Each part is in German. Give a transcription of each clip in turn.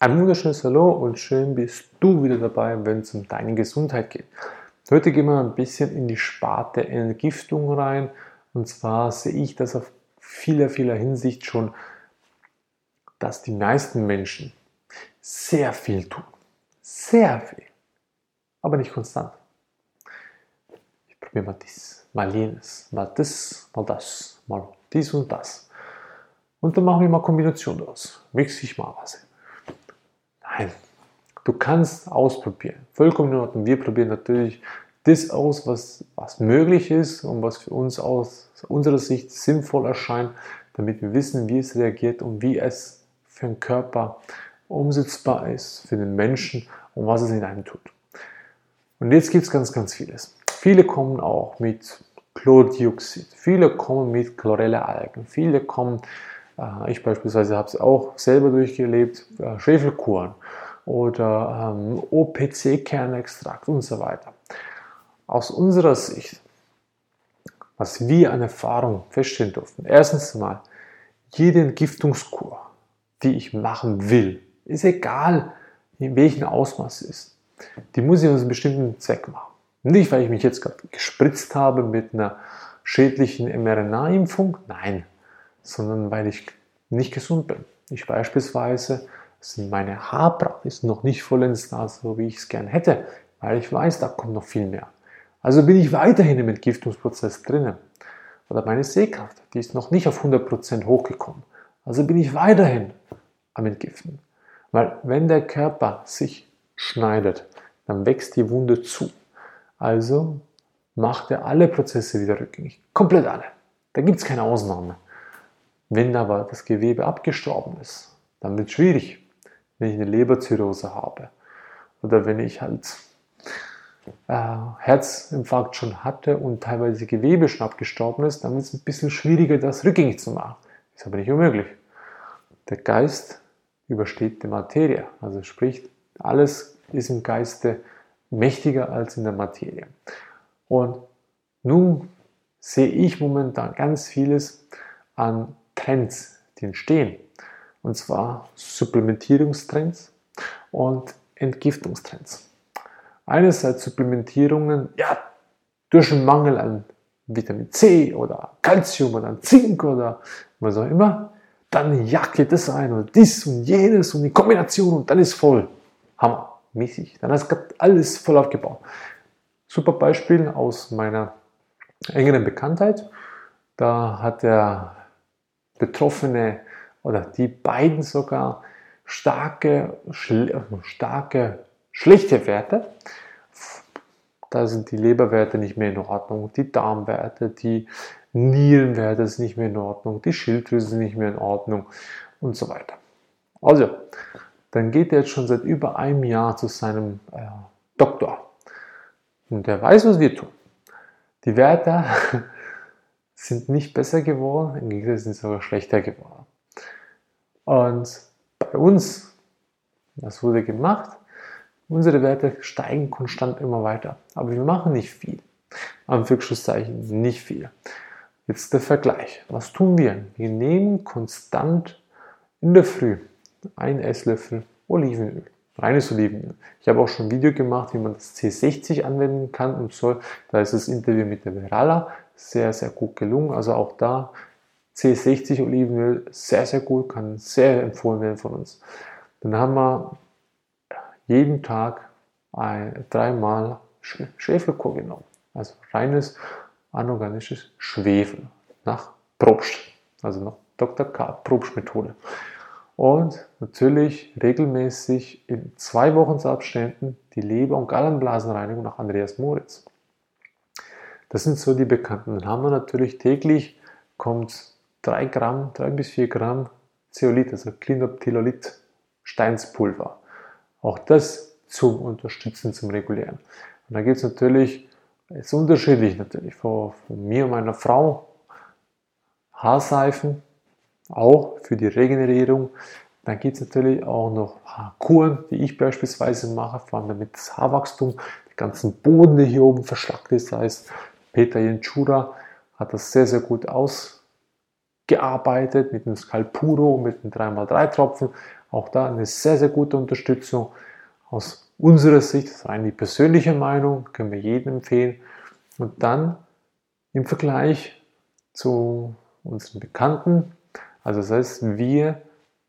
Ein wunderschönes Hallo und schön bist du wieder dabei, wenn es um deine Gesundheit geht. Heute gehen wir ein bisschen in die Sparte Entgiftung rein. Und zwar sehe ich das auf vieler, vieler Hinsicht schon, dass die meisten Menschen sehr viel tun. Sehr viel. Aber nicht konstant. Ich probiere mal dies, mal jenes, mal das, mal das, mal dies und das. Und dann machen wir mal Kombination daraus. Mix ich mal was. Nein, du kannst ausprobieren. Vollkommen in Ordnung. Wir probieren natürlich das aus, was, was möglich ist und was für uns aus unserer Sicht sinnvoll erscheint, damit wir wissen, wie es reagiert und wie es für den Körper umsetzbar ist, für den Menschen und was es in einem tut. Und jetzt gibt es ganz, ganz vieles. Viele kommen auch mit Chlordioxid, viele kommen mit Chlorella-Algen, viele kommen ich beispielsweise habe es auch selber durchgelebt, äh, Schwefelkuren oder ähm, OPC-Kernextrakt und so weiter. Aus unserer Sicht, was wir an Erfahrung feststellen durften, erstens mal, jede Entgiftungskur, die ich machen will, ist egal, in welchem Ausmaß es ist, die muss ich aus einem bestimmten Zweck machen. Nicht, weil ich mich jetzt gerade gespritzt habe mit einer schädlichen mRNA-Impfung, nein, sondern weil ich nicht gesund bin. Ich beispielsweise sind meine Haarpracht ist noch nicht vollends da, so wie ich es gern hätte, weil ich weiß, da kommt noch viel mehr. Also bin ich weiterhin im Entgiftungsprozess drinnen. Oder meine Sehkraft, die ist noch nicht auf 100% hochgekommen. Also bin ich weiterhin am Entgiften. Weil wenn der Körper sich schneidet, dann wächst die Wunde zu. Also macht er alle Prozesse wieder rückgängig. Komplett alle. Da gibt es keine Ausnahme. Wenn aber das Gewebe abgestorben ist, dann wird es schwierig, wenn ich eine Leberzirrhose habe oder wenn ich halt äh, Herzinfarkt schon hatte und teilweise Gewebe schon abgestorben ist, dann wird es ein bisschen schwieriger, das rückgängig zu machen. Ist aber nicht unmöglich. Der Geist übersteht die Materie. Also sprich, alles ist im Geiste mächtiger als in der Materie. Und nun sehe ich momentan ganz vieles an Trends, die entstehen. Und zwar Supplementierungstrends und Entgiftungstrends. Einerseits Supplementierungen, ja, durch einen Mangel an Vitamin C oder Calcium oder Zink oder was auch immer, dann jacke das ein oder dies und jenes und die Kombination und dann ist voll. Hammermäßig. Dann ist alles voll aufgebaut. Super Beispiel aus meiner engeren Bekanntheit. Da hat der Betroffene oder die beiden sogar starke, schle starke schlechte Werte. Da sind die Leberwerte nicht mehr in Ordnung, die Darmwerte, die Nierenwerte sind nicht mehr in Ordnung, die Schilddrüse sind nicht mehr in Ordnung und so weiter. Also, dann geht er jetzt schon seit über einem Jahr zu seinem äh, Doktor. Und der weiß, was wir tun. Die Werte sind nicht besser geworden, im Gegenteil sind sie sogar schlechter geworden. Und bei uns, was wurde gemacht? Unsere Werte steigen konstant immer weiter, aber wir machen nicht viel. Anführungszeichen nicht viel. Jetzt der Vergleich. Was tun wir? Wir nehmen konstant in der Früh einen Esslöffel Olivenöl, reines Olivenöl. Ich habe auch schon ein Video gemacht, wie man das C60 anwenden kann und soll. Da ist das Interview mit der Verala sehr, sehr gut gelungen. Also auch da C60 Olivenöl, sehr, sehr gut, kann sehr empfohlen werden von uns. Dann haben wir jeden Tag ein, dreimal Schwefelkur genommen. Also reines anorganisches Schwefel nach Probst, also nach Dr. K. Probst Methode. Und natürlich regelmäßig in zwei Wochen Abständen die Leber- und Gallenblasenreinigung nach Andreas Moritz. Das sind so die bekannten. Dann haben wir natürlich täglich kommt 3 Gramm, 3 bis 4 Gramm Zeolit, also Clinoptilolit, Steinspulver. Auch das zum Unterstützen, zum Regulieren. Und da gibt es natürlich, ist unterschiedlich natürlich, von, von mir und meiner Frau Haarseifen, auch für die Regenerierung. Dann gibt es natürlich auch noch Kuren, die ich beispielsweise mache, vor allem damit das Haarwachstum, den ganzen Boden, der hier oben verschlackt ist, heißt Peter Jenschura hat das sehr, sehr gut ausgearbeitet mit dem Scalpuro, mit dem 3x3 Tropfen. Auch da eine sehr, sehr gute Unterstützung aus unserer Sicht, das ist rein die persönliche Meinung, können wir jedem empfehlen. Und dann im Vergleich zu unseren Bekannten, also das heißt, wir,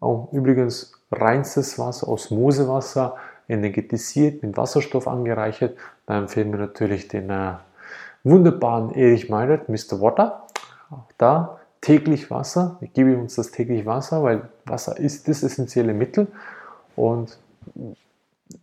auch übrigens reinstes Wasser, Osmosewasser, energetisiert, mit Wasserstoff angereichert, da empfehlen wir natürlich den äh, wunderbaren Erich Meinert, Mr. Water. Auch da täglich Wasser. Ich gebe uns das täglich Wasser, weil Wasser ist das essentielle Mittel. Und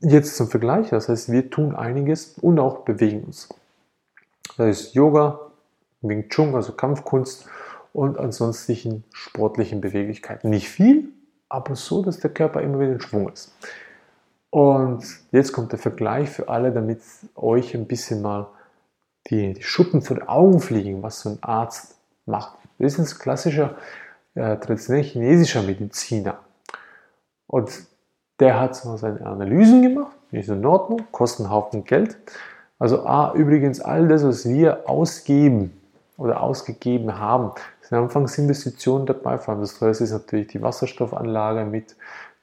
jetzt zum Vergleich, das heißt, wir tun einiges und auch bewegen uns. Das ist Yoga, Wing Chun, also Kampfkunst und ansonsten sportlichen Beweglichkeiten. Nicht viel, aber so, dass der Körper immer wieder in Schwung ist. Und jetzt kommt der Vergleich für alle, damit euch ein bisschen mal die, die Schuppen vor den Augen fliegen, was so ein Arzt macht. Das ist ein klassischer, äh, traditionell chinesischer Mediziner. Und der hat so seine Analysen gemacht, ist in Ordnung, kosten einen Haufen Geld. Also A, übrigens all das, was wir ausgeben oder ausgegeben haben, sind Anfangsinvestitionen dabei. Vor allem das teuerste ist natürlich die Wasserstoffanlage mit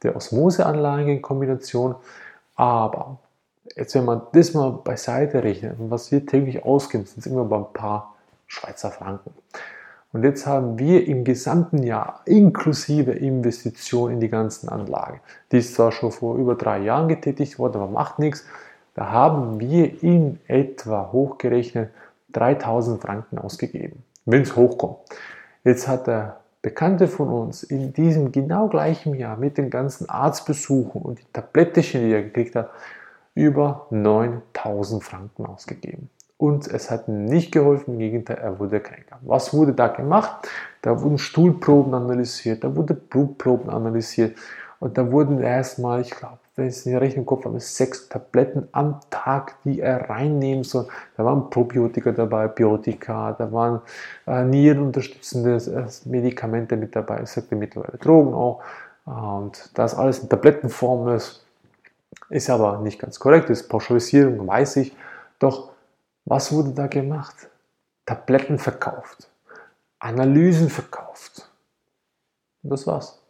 der Osmoseanlage in Kombination. Aber jetzt, wenn man das mal beiseite rechnet, was wir täglich ausgeben, sind es immer bei ein paar Schweizer Franken. Und jetzt haben wir im gesamten Jahr inklusive Investition in die ganzen Anlagen, die ist zwar schon vor über drei Jahren getätigt worden, aber macht nichts, da haben wir in etwa hochgerechnet 3000 Franken ausgegeben, wenn es hochkommt. Jetzt hat der Bekannte von uns in diesem genau gleichen Jahr mit den ganzen Arztbesuchen und die Tablettchen, die er gekriegt hat, über 9000 Franken ausgegeben. Und es hat nicht geholfen, im Gegenteil, er wurde kränker. Was wurde da gemacht? Da wurden Stuhlproben analysiert, da wurden Blutproben analysiert und da wurden erstmal, ich glaube, wenn ich es nicht recht im Kopf habe, sechs Tabletten am Tag, die er reinnehmen soll. Da waren Probiotika dabei, Biotika, da waren äh, nierenunterstützende äh, Medikamente mit dabei, ich sagte mittlerweile Drogen auch. Und das alles in Tablettenform ist, ist aber nicht ganz korrekt, ist Pauschalisierung, weiß ich. Doch was wurde da gemacht? Tabletten verkauft, Analysen verkauft. Und das war's.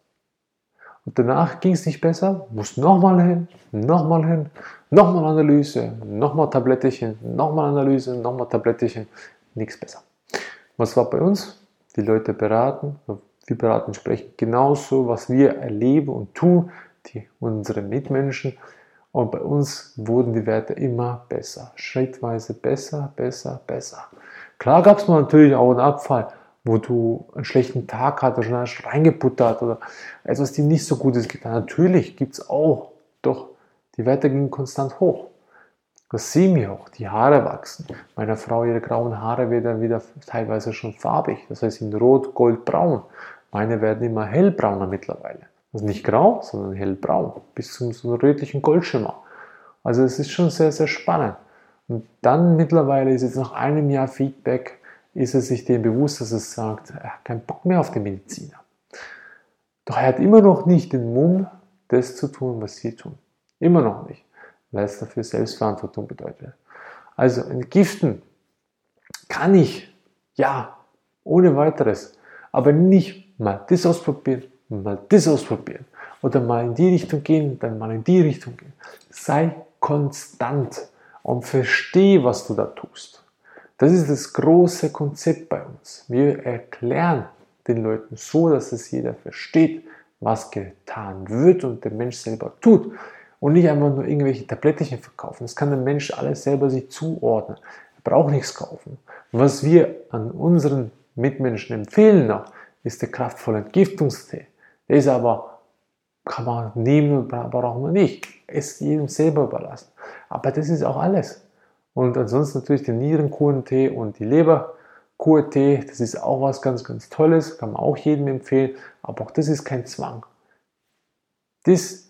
Und danach ging es nicht besser, muss nochmal hin, nochmal hin, nochmal Analyse, nochmal Tablettchen, nochmal Analyse, nochmal Tablettchen, nichts besser. Was war bei uns? Die Leute beraten, wir beraten sprechen genauso, was wir erleben und tun, die, unsere Mitmenschen. Und bei uns wurden die Werte immer besser, schrittweise besser, besser, besser. Klar gab es natürlich auch einen Abfall, wo du einen schlechten Tag hattest, schon hast reingebuttert oder etwas, die nicht so gut ist. Natürlich gibt es auch, doch die Werte gingen konstant hoch. Das sehen wir auch, die Haare wachsen. Meiner Frau, ihre grauen Haare werden wieder teilweise schon farbig, das heißt in rot, gold, braun. Meine werden immer hellbrauner mittlerweile. Also nicht grau, sondern hellbraun, bis zum so rötlichen Goldschimmer. Also es ist schon sehr, sehr spannend. Und dann mittlerweile ist jetzt nach einem Jahr Feedback, ist er sich dem bewusst, dass er sagt, er hat keinen Bock mehr auf den Mediziner. Doch er hat immer noch nicht den Mumm, das zu tun, was sie tun. Immer noch nicht, weil es dafür Selbstverantwortung bedeutet. Also entgiften kann ich, ja, ohne weiteres, aber nicht mal das ausprobieren, mal das ausprobieren oder mal in die Richtung gehen, dann mal in die Richtung gehen. Sei konstant und verstehe, was du da tust. Das ist das große Konzept bei uns. Wir erklären den Leuten so, dass es jeder versteht, was getan wird und der Mensch selber tut. Und nicht einfach nur irgendwelche Tablettchen verkaufen. Das kann der Mensch alles selber sich zuordnen. Er braucht nichts kaufen. was wir an unseren Mitmenschen empfehlen noch, ist der kraftvolle Entgiftungstee. Ist aber, kann man nehmen braucht man nicht. Ist jedem selber überlassen. Aber das ist auch alles. Und ansonsten natürlich den Nierenkurentee und die Leberkurtee. Das ist auch was ganz, ganz Tolles. Kann man auch jedem empfehlen. Aber auch das ist kein Zwang. Das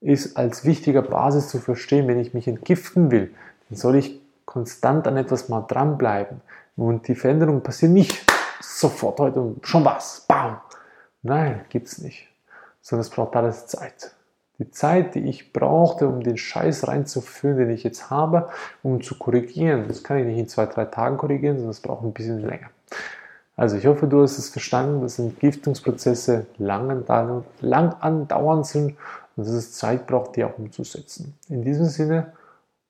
ist als wichtiger Basis zu verstehen, wenn ich mich entgiften will, dann soll ich konstant an etwas mal dranbleiben. Und die Veränderung passiert nicht sofort heute und schon was. Nein, gibt es nicht. Sondern es braucht alles Zeit. Die Zeit, die ich brauchte, um den Scheiß reinzuführen, den ich jetzt habe, um zu korrigieren, das kann ich nicht in zwei, drei Tagen korrigieren, sondern es braucht ein bisschen länger. Also ich hoffe, du hast es verstanden, dass Entgiftungsprozesse lang, lang andauernd sind und dass es Zeit braucht, die auch umzusetzen. In diesem Sinne,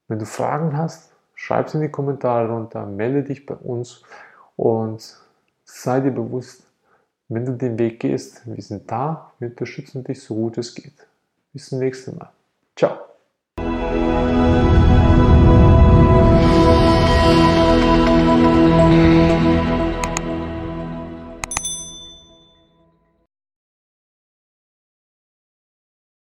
wenn du Fragen hast, schreib sie in die Kommentare runter, melde dich bei uns und sei dir bewusst, wenn du den Weg gehst, wir sind da, wir unterstützen dich so gut es geht. Bis zum nächsten Mal. Ciao.